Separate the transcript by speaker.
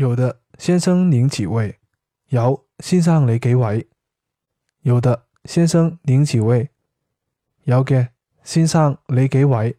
Speaker 1: 有的先生您几位有先生你几位有的先生您几位有嘅先生你几位